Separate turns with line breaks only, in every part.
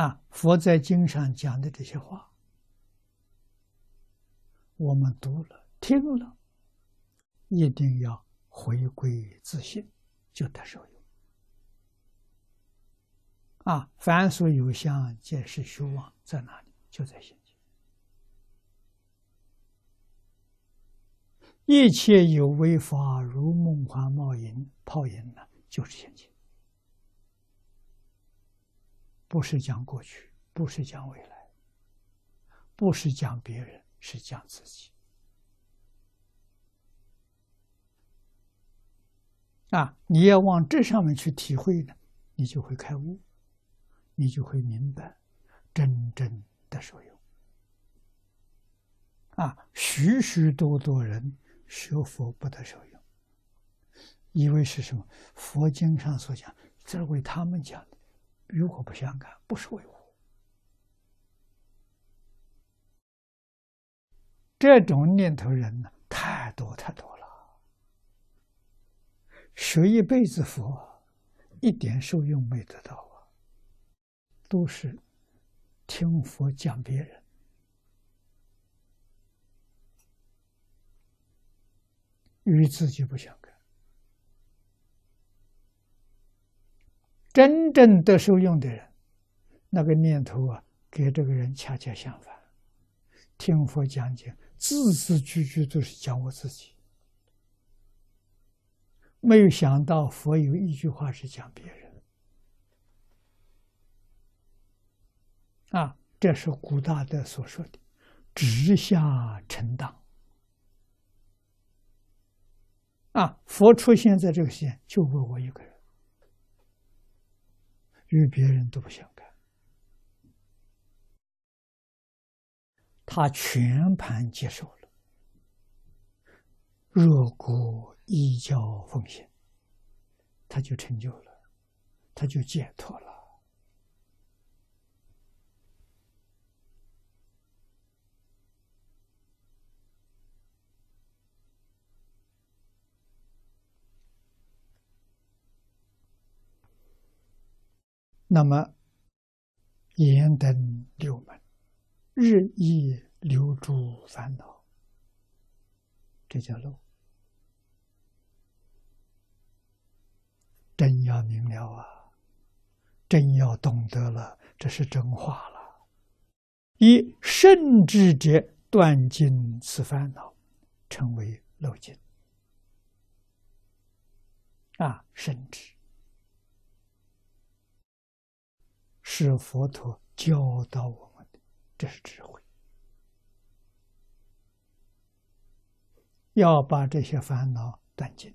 啊，佛在经上讲的这些话，我们读了、听了，一定要回归自信，就得受用。啊，凡所有相，皆是虚妄，在哪里？就在心间。一切有为法，如梦幻泡影，泡影呢，就是现前。不是讲过去，不是讲未来，不是讲别人，是讲自己。啊，你要往这上面去体会呢，你就会开悟，你就会明白，真正的受用。啊，许许多多人学佛不得受用，以为是什么？佛经上所讲，这是为他们讲的。如果不相干，不是为我。这种念头人呢，太多太多了。学一辈子佛，一点受用没得到啊，都是听佛讲别人，与自己不相干。真正得受用的人，那个念头啊，给这个人恰恰相反。听佛讲解，字字句句都是讲我自己，没有想到佛有一句话是讲别人。啊，这是古大德所说的“直下成当”。啊，佛出现在这个世界，就为我一个人。与别人都不相干，他全盘接受了，若果依教奉行，他就成就了，他就解脱了。那么，严灯六门，日益留住烦恼，这叫漏。真要明了啊，真要懂得了，这是真话了。以圣智者断尽此烦恼，成为漏尽。啊，甚至。是佛陀教导我们的，这是智慧。要把这些烦恼断尽，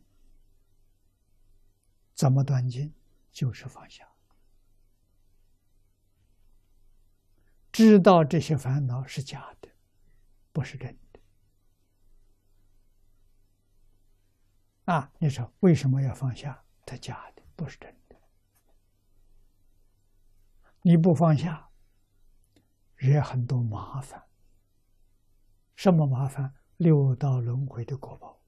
怎么断尽？就是放下。知道这些烦恼是假的，不是真的。啊，你说为什么要放下？它假的，不是真的。你不放下，惹很多麻烦。什么麻烦？六道轮回的果报。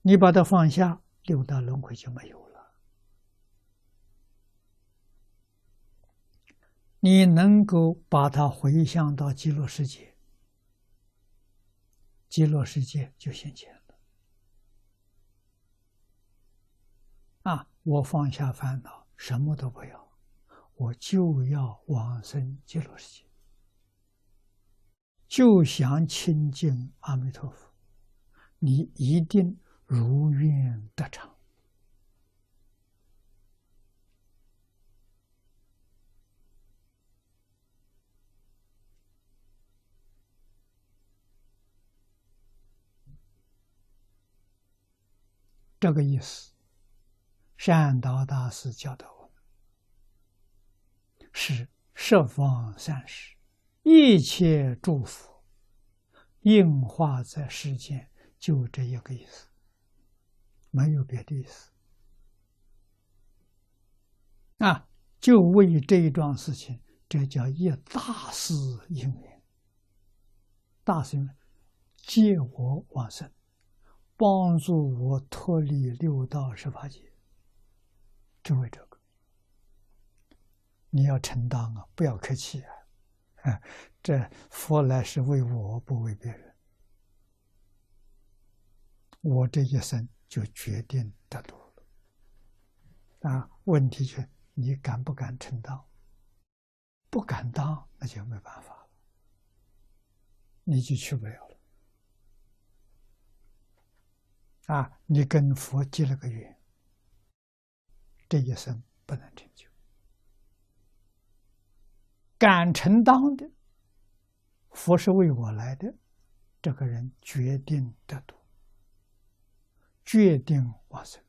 你把它放下，六道轮回就没有了。你能够把它回向到极乐世界，极乐世界就现前了。啊！我放下烦恼，什么都不要。我就要往生极乐世界，就想亲近阿弥陀佛，你一定如愿得偿。这个意思，善导大师教导我。是十方三世一切祝福应化在世间，就这一个意思，没有别的意思。啊，就为这一桩事情，这叫一大事因缘。大事因缘，借我往生，帮助我脱离六道十八劫，就为这个。你要承担啊，不要客气啊！啊，这佛来是为我不为别人，我这一生就决定得度了。啊，问题就你敢不敢承担？不敢当，那就没办法了，你就去不了了。啊，你跟佛结了个缘，这一生不能成就。敢承担的，佛是为我来的，这个人决定得度，决定往生。